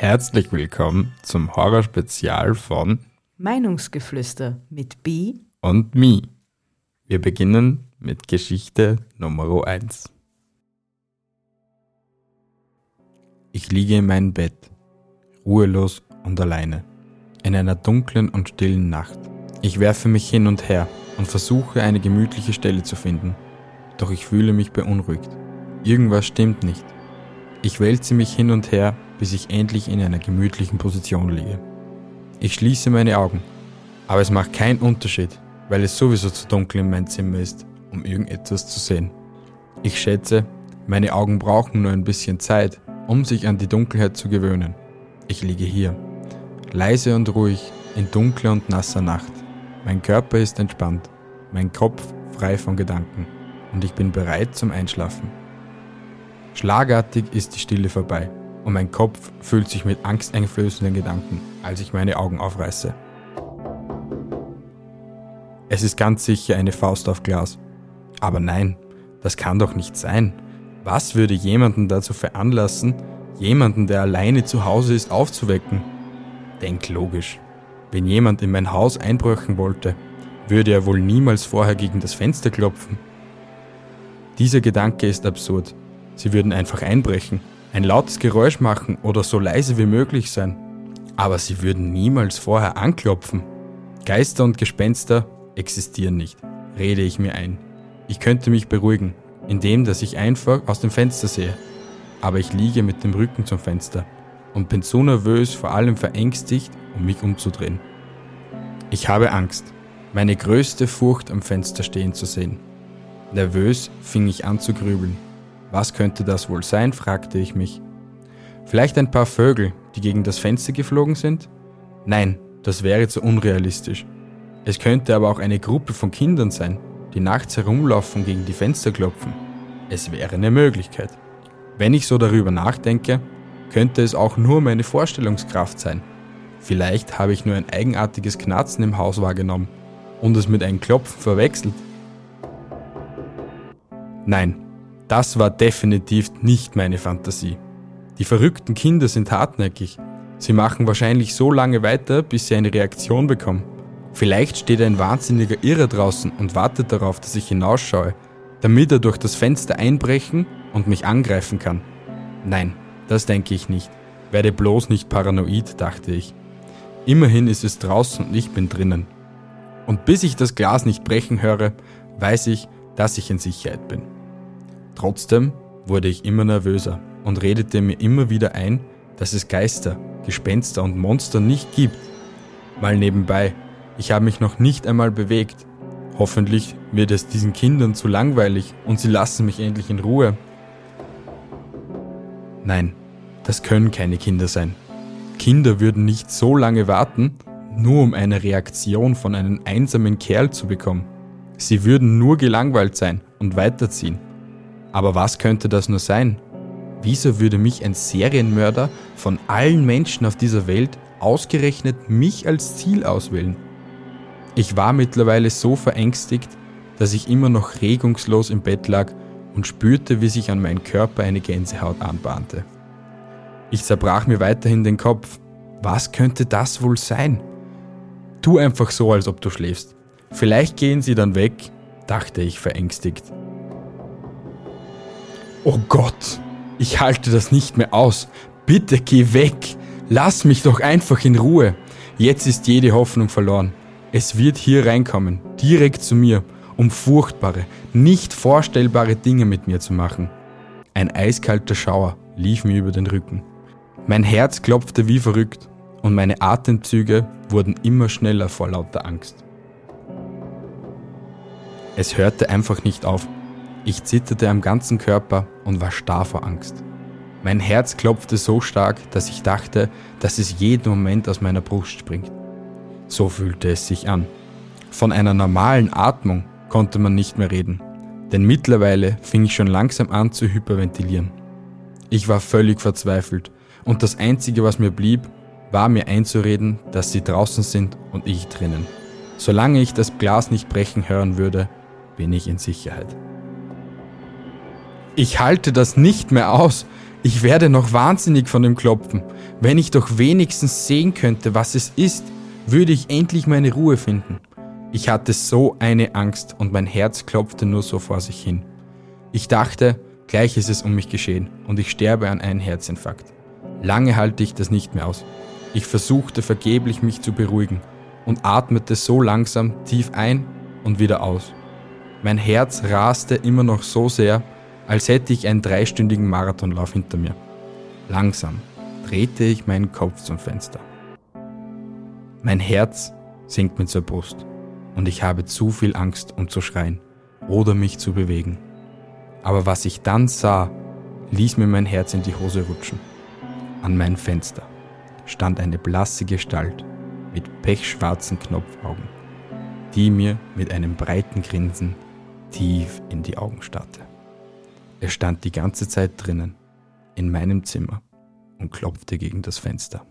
Herzlich willkommen zum Horrorspezial von Meinungsgeflüster mit B und Me. Wir beginnen mit Geschichte Nummer 1. Ich liege in meinem Bett, ruhelos und alleine, in einer dunklen und stillen Nacht. Ich werfe mich hin und her und versuche eine gemütliche Stelle zu finden, doch ich fühle mich beunruhigt. Irgendwas stimmt nicht. Ich wälze mich hin und her, bis ich endlich in einer gemütlichen Position liege. Ich schließe meine Augen, aber es macht keinen Unterschied, weil es sowieso zu dunkel in meinem Zimmer ist, um irgendetwas zu sehen. Ich schätze, meine Augen brauchen nur ein bisschen Zeit, um sich an die Dunkelheit zu gewöhnen. Ich liege hier, leise und ruhig, in dunkler und nasser Nacht. Mein Körper ist entspannt, mein Kopf frei von Gedanken und ich bin bereit zum Einschlafen. Schlagartig ist die Stille vorbei und mein Kopf füllt sich mit angsteinflößenden Gedanken, als ich meine Augen aufreiße. Es ist ganz sicher eine Faust auf Glas. Aber nein, das kann doch nicht sein. Was würde jemanden dazu veranlassen, jemanden, der alleine zu Hause ist, aufzuwecken? Denk logisch. Wenn jemand in mein Haus einbrechen wollte, würde er wohl niemals vorher gegen das Fenster klopfen. Dieser Gedanke ist absurd Sie würden einfach einbrechen, ein lautes Geräusch machen oder so leise wie möglich sein. Aber sie würden niemals vorher anklopfen. Geister und Gespenster existieren nicht, rede ich mir ein. Ich könnte mich beruhigen, indem dass ich einfach aus dem Fenster sehe. Aber ich liege mit dem Rücken zum Fenster und bin so nervös, vor allem verängstigt, um mich umzudrehen. Ich habe Angst, meine größte Furcht am Fenster stehen zu sehen. Nervös fing ich an zu grübeln was könnte das wohl sein, fragte ich mich. Vielleicht ein paar Vögel, die gegen das Fenster geflogen sind? Nein, das wäre zu unrealistisch. Es könnte aber auch eine Gruppe von Kindern sein, die nachts herumlaufen und gegen die Fenster klopfen. Es wäre eine Möglichkeit. Wenn ich so darüber nachdenke, könnte es auch nur meine Vorstellungskraft sein. Vielleicht habe ich nur ein eigenartiges Knarzen im Haus wahrgenommen und es mit einem Klopfen verwechselt. Nein, das war definitiv nicht meine Fantasie. Die verrückten Kinder sind hartnäckig. Sie machen wahrscheinlich so lange weiter, bis sie eine Reaktion bekommen. Vielleicht steht ein wahnsinniger Irrer draußen und wartet darauf, dass ich hinausschaue, damit er durch das Fenster einbrechen und mich angreifen kann. Nein, das denke ich nicht. Werde bloß nicht paranoid, dachte ich. Immerhin ist es draußen und ich bin drinnen. Und bis ich das Glas nicht brechen höre, weiß ich, dass ich in Sicherheit bin. Trotzdem wurde ich immer nervöser und redete mir immer wieder ein, dass es Geister, Gespenster und Monster nicht gibt. Mal nebenbei, ich habe mich noch nicht einmal bewegt. Hoffentlich wird es diesen Kindern zu langweilig und sie lassen mich endlich in Ruhe. Nein, das können keine Kinder sein. Kinder würden nicht so lange warten, nur um eine Reaktion von einem einsamen Kerl zu bekommen. Sie würden nur gelangweilt sein und weiterziehen. Aber was könnte das nur sein? Wieso würde mich ein Serienmörder von allen Menschen auf dieser Welt ausgerechnet mich als Ziel auswählen? Ich war mittlerweile so verängstigt, dass ich immer noch regungslos im Bett lag und spürte, wie sich an meinem Körper eine Gänsehaut anbahnte. Ich zerbrach mir weiterhin den Kopf. Was könnte das wohl sein? Tu einfach so, als ob du schläfst. Vielleicht gehen sie dann weg, dachte ich verängstigt. Oh Gott, ich halte das nicht mehr aus. Bitte geh weg. Lass mich doch einfach in Ruhe. Jetzt ist jede Hoffnung verloren. Es wird hier reinkommen, direkt zu mir, um furchtbare, nicht vorstellbare Dinge mit mir zu machen. Ein eiskalter Schauer lief mir über den Rücken. Mein Herz klopfte wie verrückt und meine Atemzüge wurden immer schneller vor lauter Angst. Es hörte einfach nicht auf. Ich zitterte am ganzen Körper und war starr vor Angst. Mein Herz klopfte so stark, dass ich dachte, dass es jeden Moment aus meiner Brust springt. So fühlte es sich an. Von einer normalen Atmung konnte man nicht mehr reden, denn mittlerweile fing ich schon langsam an zu hyperventilieren. Ich war völlig verzweifelt und das Einzige, was mir blieb, war mir einzureden, dass sie draußen sind und ich drinnen. Solange ich das Glas nicht brechen hören würde, bin ich in Sicherheit. Ich halte das nicht mehr aus. Ich werde noch wahnsinnig von dem Klopfen. Wenn ich doch wenigstens sehen könnte, was es ist, würde ich endlich meine Ruhe finden. Ich hatte so eine Angst und mein Herz klopfte nur so vor sich hin. Ich dachte, gleich ist es um mich geschehen und ich sterbe an einem Herzinfarkt. Lange halte ich das nicht mehr aus. Ich versuchte vergeblich mich zu beruhigen und atmete so langsam tief ein und wieder aus. Mein Herz raste immer noch so sehr, als hätte ich einen dreistündigen Marathonlauf hinter mir. Langsam drehte ich meinen Kopf zum Fenster. Mein Herz sinkt mir zur Brust und ich habe zu viel Angst, um zu schreien oder mich zu bewegen. Aber was ich dann sah, ließ mir mein Herz in die Hose rutschen. An meinem Fenster stand eine blasse Gestalt mit pechschwarzen Knopfaugen, die mir mit einem breiten Grinsen tief in die Augen starrte. Er stand die ganze Zeit drinnen, in meinem Zimmer, und klopfte gegen das Fenster.